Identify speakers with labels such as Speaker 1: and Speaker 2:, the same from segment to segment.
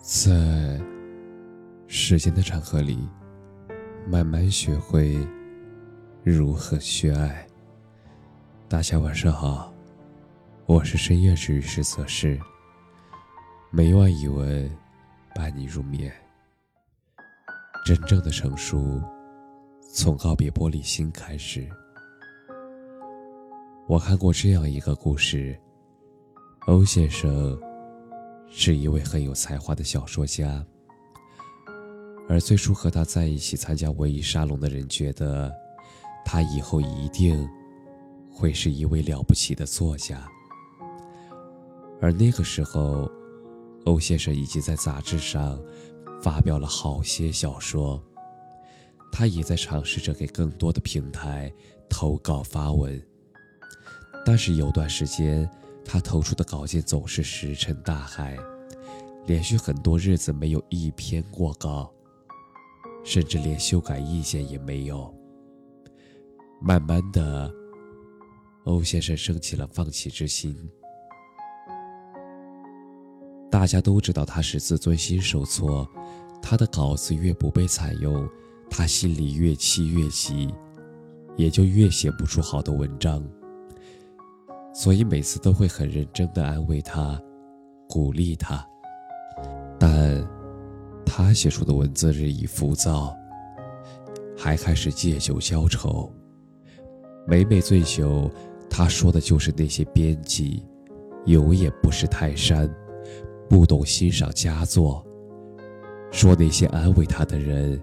Speaker 1: 在时间的长河里，慢慢学会如何去爱。大家晚上好，我是深夜治愈师泽世。每晚一文，伴你入眠。真正的成熟，从告别玻璃心开始。我看过这样一个故事，欧先生。是一位很有才华的小说家，而最初和他在一起参加文艺沙龙的人觉得，他以后一定会是一位了不起的作家。而那个时候，欧先生已经在杂志上发表了好些小说，他也在尝试着给更多的平台投稿发文，但是有段时间。他投出的稿件总是石沉大海，连续很多日子没有一篇过稿，甚至连修改意见也没有。慢慢的，欧先生升起了放弃之心。大家都知道他是自尊心受挫，他的稿子越不被采用，他心里越气越急，也就越写不出好的文章。所以每次都会很认真的安慰他，鼓励他。但，他写出的文字日益浮躁，还开始借酒浇愁。每每醉酒，他说的就是那些编辑，有眼不识泰山，不懂欣赏佳作。说那些安慰他的人，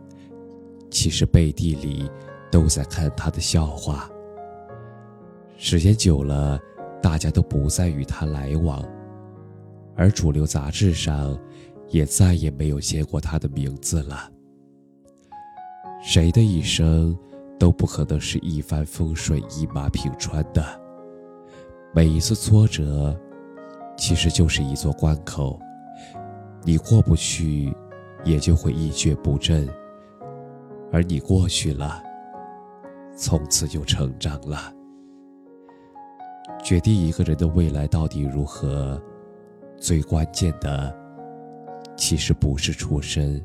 Speaker 1: 其实背地里都在看他的笑话。时间久了。大家都不再与他来往，而主流杂志上也再也没有见过他的名字了。谁的一生都不可能是一帆风顺、一马平川的，每一次挫折其实就是一座关口，你过不去，也就会一蹶不振；而你过去了，从此就成长了。决定一个人的未来到底如何，最关键的，其实不是出身，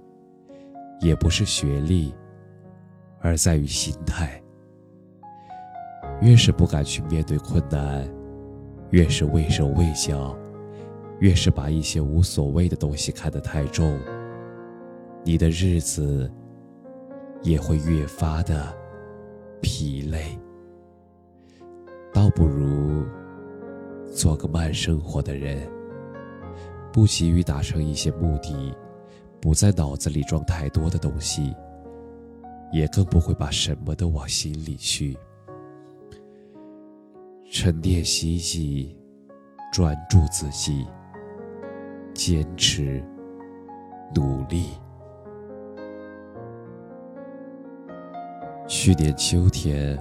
Speaker 1: 也不是学历，而在于心态。越是不敢去面对困难，越是畏手畏脚，越是把一些无所谓的东西看得太重，你的日子也会越发的疲累。倒不如做个慢生活的人，不急于达成一些目的，不在脑子里装太多的东西，也更不会把什么都往心里去。沉淀希冀，专注自己，坚持努力。去年秋天。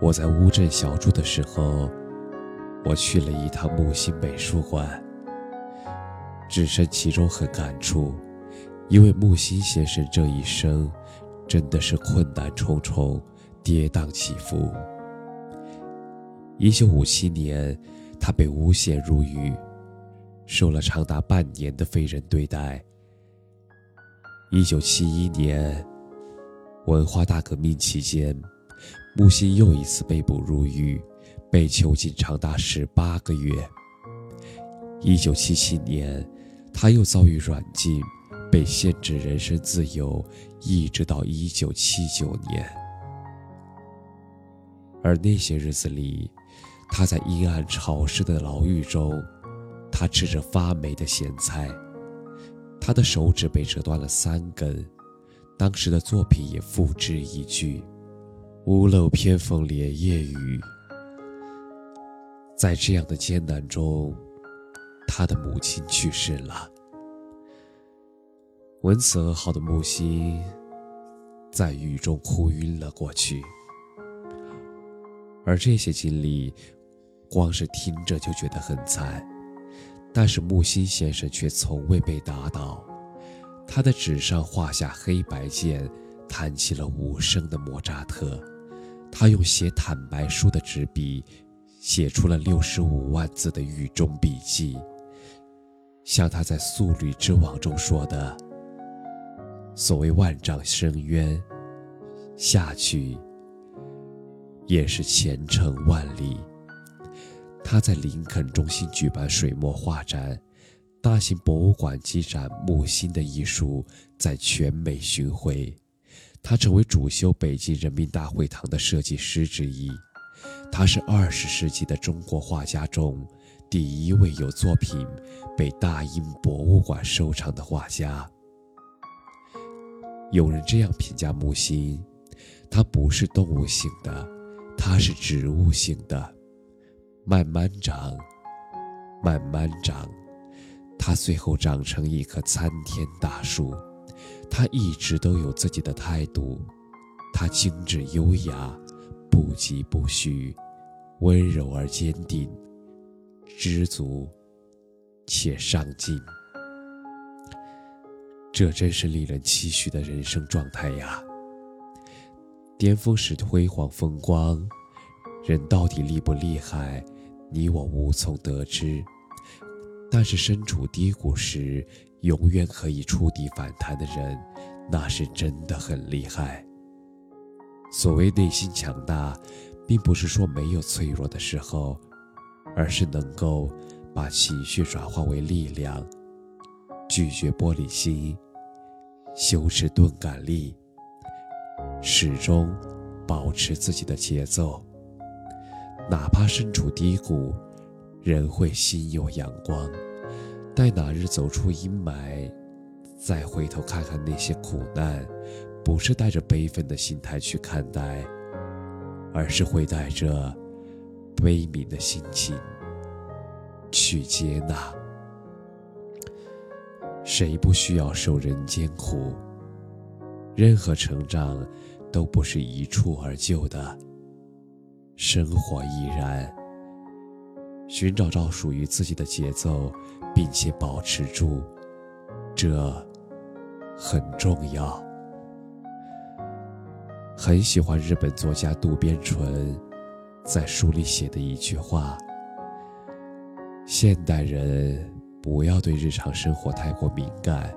Speaker 1: 我在乌镇小住的时候，我去了一趟木心美术馆。置身其中很感触，因为木心先生这一生真的是困难重重，跌宕起伏。一九五七年，他被诬陷入狱，受了长达半年的非人对待。一九七一年，文化大革命期间。木心又一次被捕入狱，被囚禁长达十八个月。一九七七年，他又遭遇软禁，被限制人身自由，一直到一九七九年。而那些日子里，他在阴暗潮湿的牢狱中，他吃着发霉的咸菜，他的手指被折断了三根，当时的作品也付之一炬。屋漏偏逢连夜雨，在这样的艰难中，他的母亲去世了。闻此噩耗的木心，在雨中哭晕了过去。而这些经历，光是听着就觉得很惨，但是木心先生却从未被打倒，他的纸上画下黑白键，弹起了无声的莫扎特。他用写坦白书的纸笔，写出了六十五万字的狱中笔记。像他在《素履之往》中说的：“所谓万丈深渊，下去也是前程万里。”他在林肯中心举办水墨画展，大型博物馆积展木心的艺术，在全美巡回。他成为主修北京人民大会堂的设计师之一。他是二十世纪的中国画家中第一位有作品被大英博物馆收藏的画家。有人这样评价木心：他不是动物性的，他是植物性的。慢慢长，慢慢长，他最后长成一棵参天大树。他一直都有自己的态度，他精致优雅，不疾不徐，温柔而坚定，知足且上进。这真是令人期许的人生状态呀！巅峰时的辉煌风光，人到底厉不厉害？你我无从得知，但是身处低谷时，永远可以触底反弹的人，那是真的很厉害。所谓内心强大，并不是说没有脆弱的时候，而是能够把情绪转化为力量，拒绝玻璃心，修持钝感力，始终保持自己的节奏。哪怕身处低谷，仍会心有阳光。待哪日走出阴霾，再回头看看那些苦难，不是带着悲愤的心态去看待，而是会带着悲悯的心情去接纳。谁不需要受人间苦？任何成长都不是一蹴而就的。生活亦然。寻找到属于自己的节奏，并且保持住，这很重要。很喜欢日本作家渡边淳在书里写的一句话：“现代人不要对日常生活太过敏感，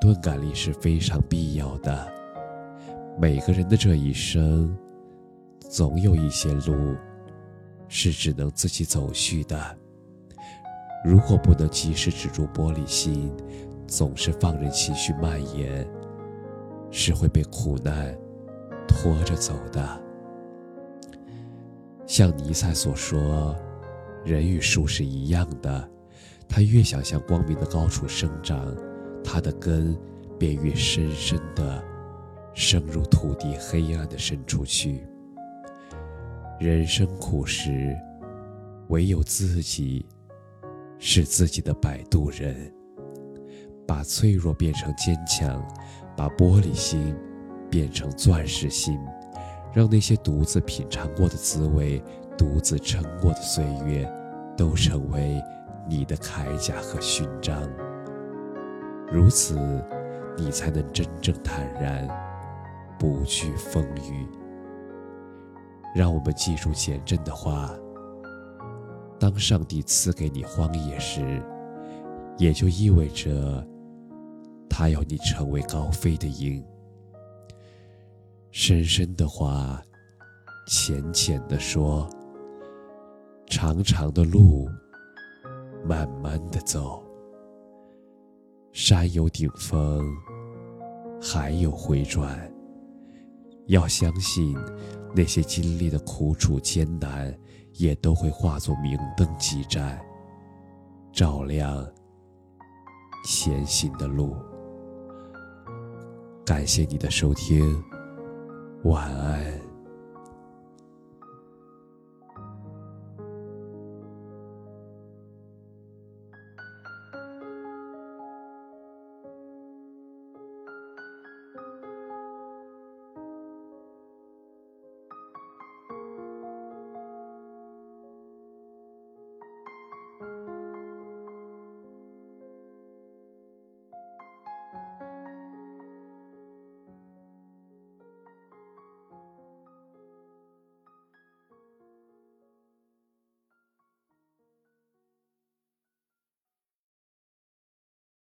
Speaker 1: 钝感力是非常必要的。每个人的这一生。”总有一些路，是只能自己走去的。如果不能及时止住玻璃心，总是放任情绪蔓延，是会被苦难活着走的。像尼采所说，人与树是一样的，他越想向光明的高处生长，他的根便越深深的深入土地黑暗的深处去。人生苦时，唯有自己是自己的摆渡人。把脆弱变成坚强，把玻璃心变成钻石心，让那些独自品尝过的滋味、独自撑过的岁月，都成为你的铠甲和勋章。如此，你才能真正坦然，不惧风雨。让我们记住简真的话：当上帝赐给你荒野时，也就意味着他要你成为高飞的鹰。深深的话，浅浅的说，长长的路，慢慢的走。山有顶峰，海有回转。要相信。那些经历的苦楚艰难，也都会化作明灯几盏，照亮前行的路。感谢你的收听，晚安。